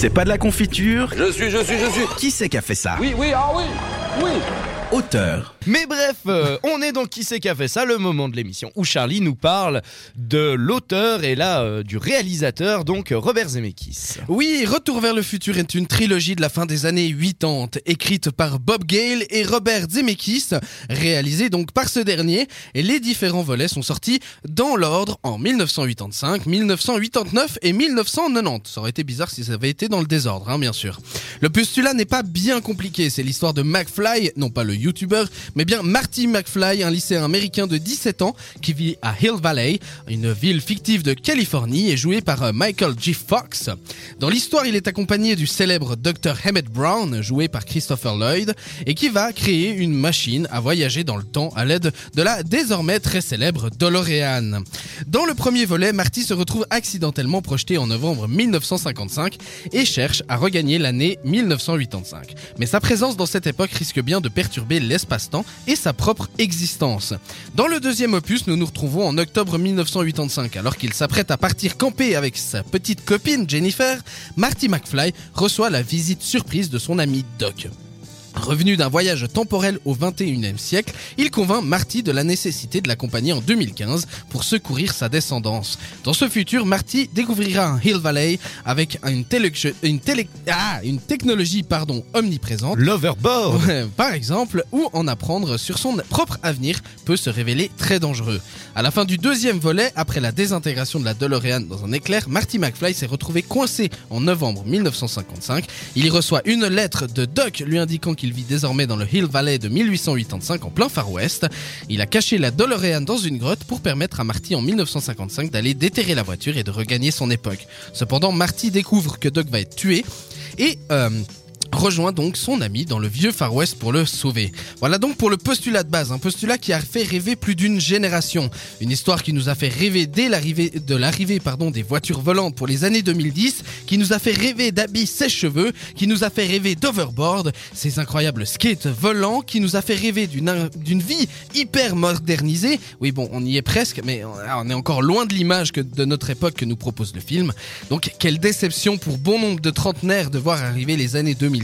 C'est pas de la confiture Je suis, je suis, je suis. Qui c'est qui a fait ça Oui, oui, ah oui, oui. Auteur. Mais bref, euh, on est dans Qui c'est qui a fait ça, le moment de l'émission où Charlie nous parle de l'auteur et là euh, du réalisateur, donc Robert Zemeckis. Oui, Retour vers le futur est une trilogie de la fin des années 80, écrite par Bob Gale et Robert Zemeckis, réalisée donc par ce dernier, et les différents volets sont sortis dans l'ordre en 1985, 1989 et 1990. Ça aurait été bizarre si ça avait été dans le désordre, hein, bien sûr. Le postulat n'est pas bien compliqué, c'est l'histoire de McFly, non pas le YouTuber, mais bien Marty McFly, un lycéen américain de 17 ans qui vit à Hill Valley, une ville fictive de Californie et joué par euh, Michael G. Fox. Dans l'histoire, il est accompagné du célèbre Dr. Emmett Brown, joué par Christopher Lloyd, et qui va créer une machine à voyager dans le temps à l'aide de la désormais très célèbre DeLorean. Dans le premier volet, Marty se retrouve accidentellement projeté en novembre 1955 et cherche à regagner l'année 1985. Mais sa présence dans cette époque risque bien de perturber l'espace-temps et sa propre existence. Dans le deuxième opus, nous nous retrouvons en octobre 1985, alors qu'il s'apprête à partir camper avec sa petite copine Jennifer, Marty McFly reçoit la visite surprise de son ami Doc. Revenu d'un voyage temporel au 21e siècle, il convainc Marty de la nécessité de l'accompagner en 2015 pour secourir sa descendance. Dans ce futur, Marty découvrira un Hill Valley avec une, télé- une, télé- ah, une technologie pardon, omniprésente L'Overboard Ouais, par exemple, ou en apprendre sur son propre avenir peut se révéler très dangereux. À la fin du deuxième volet, après la désintégration de la DeLorean dans un éclair, Marty McFly s'est retrouvé coincé en novembre 1955. Il y reçoit une lettre de Doc lui indiquant qu'il vit désormais dans le Hill Valley de 1885 en plein Far West. Il a caché la DeLorean dans une grotte pour permettre à Marty en 1955 d'aller déterrer la voiture et de regagner son époque. Cependant, Marty découvre que Doc va être tué et euh, rejoint donc son ami dans le vieux Far West pour le sauver. Voilà donc pour le postulat de base, un postulat qui a fait rêver plus d'une génération, une histoire qui nous a fait rêver dès l'arrivée de l'arrivée des voitures volantes pour les années 2010, qui nous a fait rêver d'habits sèche-cheveux, qui nous a fait rêver d'overboard, ces incroyables skates volants, qui nous a fait rêver d'une d'une vie hyper modernisée. Oui bon, on y est presque, mais on est encore loin de l'image que de notre époque que nous propose le film. Donc quelle déception pour bon nombre de trentenaires de voir arriver les années 2010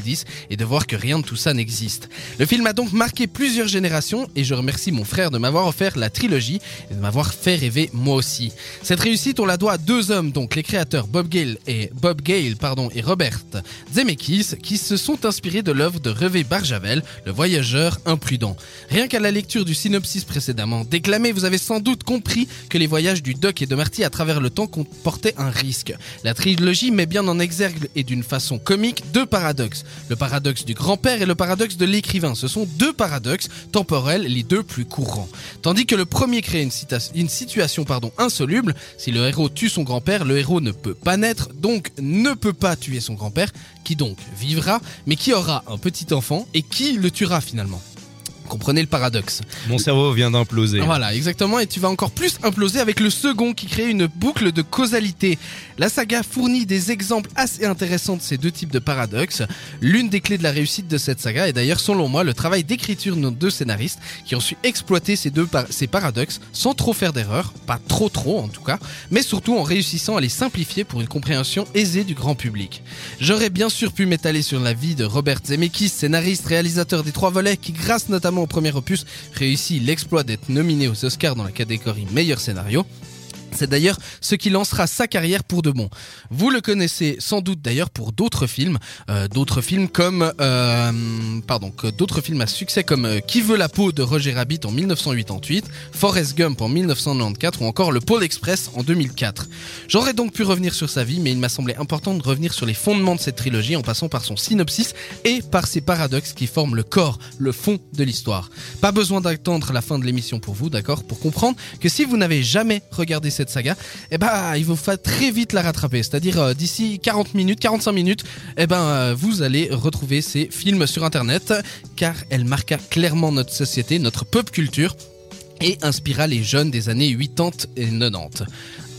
et de voir que rien de tout ça n'existe. Le film a donc marqué plusieurs générations et je remercie mon frère de m'avoir offert la trilogie et de m'avoir fait rêver moi aussi. Cette réussite, on la doit à deux hommes, donc les créateurs Bob Gale et Bob Gale, pardon, et Robert Zemeckis, qui se sont inspirés de l'œuvre de Revé Barjavel, le voyageur imprudent. Rien qu'à la lecture du synopsis précédemment déclamé, vous avez sans doute compris que les voyages du Doc et de Marty à travers le temps comportaient un risque. La trilogie met bien en exergue et d'une façon comique deux paradoxes. Le paradoxe du grand-père et le paradoxe de l'écrivain. Ce sont deux paradoxes temporels, les deux plus courants. Tandis que le premier crée une, situation insoluble, si le héros tue son grand-père, le héros ne peut pas naître, donc ne peut pas tuer son grand-père, qui donc vivra, mais qui aura un petit enfant et qui le tuera finalement. Comprenez le paradoxe. Mon cerveau vient d'imploser. Voilà, exactement, et tu vas encore plus imploser avec le second qui crée une boucle de causalité. La saga fournit des exemples assez intéressants de ces deux types de paradoxes. L'une des clés de la réussite de cette saga est d'ailleurs, selon moi, le travail d'écriture de nos deux scénaristes qui ont su exploiter ces deux par- ces paradoxes sans trop faire d'erreurs, pas trop trop en tout cas, mais surtout en réussissant à les simplifier pour une compréhension aisée du grand public. J'aurais bien sûr pu m'étaler sur la vie de Robert Zemeckis, scénariste, réalisateur des trois volets, qui grâce notamment au premier opus réussit l'exploit d'être nominé aux Oscars dans la catégorie meilleur scénario. C'est d'ailleurs ce qui lancera sa carrière pour de bon. Vous le connaissez sans doute d'ailleurs pour d'autres films, euh, d'autres films comme, euh, pardon, d'autres films à succès comme euh, Qui veut la peau de Roger Rabbit en 1988, Forrest Gump en 1994 ou encore Le Pôle Express en 2004. J'aurais donc pu revenir sur sa vie, mais il m'a semblé important de revenir sur les fondements de cette trilogie en passant par son synopsis et par ses paradoxes qui forment le corps, le fond de l'histoire. Pas besoin d'attendre la fin de l'émission pour vous, d'accord, pour comprendre que si vous n'avez jamais regardé cette saga, eh ben, il vous faut très vite la rattraper. C'est-à-dire, euh, d'ici 40 minutes, 45 minutes, eh ben, euh, vous allez retrouver ces films sur Internet, car elle marqua clairement notre société, notre pop culture, et inspira les jeunes des années 80 et 90.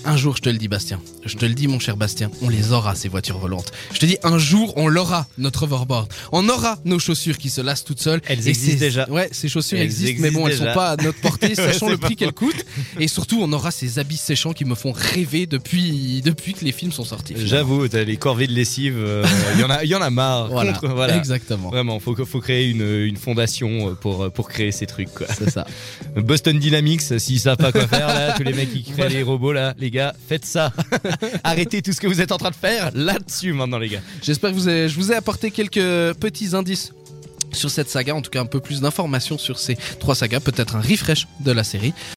Un jour, je te le dis, Bastien. Je te le dis, mon cher Bastien, on les aura, ces voitures volantes. Je te dis, un jour, on l'aura, notre hoverboard. On aura nos chaussures qui se lassent toutes seules. Elles Et existent déjà. Ouais, ces chaussures Elles existent, mais bon, elles existent sont déjà. pas à notre portée, sachant le prix qu'elles coûtent. Et surtout, on aura ces habits séchants qui me font rêver depuis, depuis que les films sont sortis. J'avoue, t'as les corvées de lessive, euh, il y en a, y en a marre. Voilà, Contre- voilà. exactement. Vraiment, faut, faut créer une, une fondation pour, pour créer ces trucs. C'est ça. Boston Dynamics, s'ils savent pas quoi faire, là, tous les mecs qui créent les robots, là, les faites ça. Arrêtez tout ce que vous êtes en train de faire là-dessus maintenant, les gars. J'espère que vous avez- je vous ai apporté quelques petits indices sur cette saga, en tout cas un peu plus d'informations sur ces trois sagas, peut-être un refresh de la série.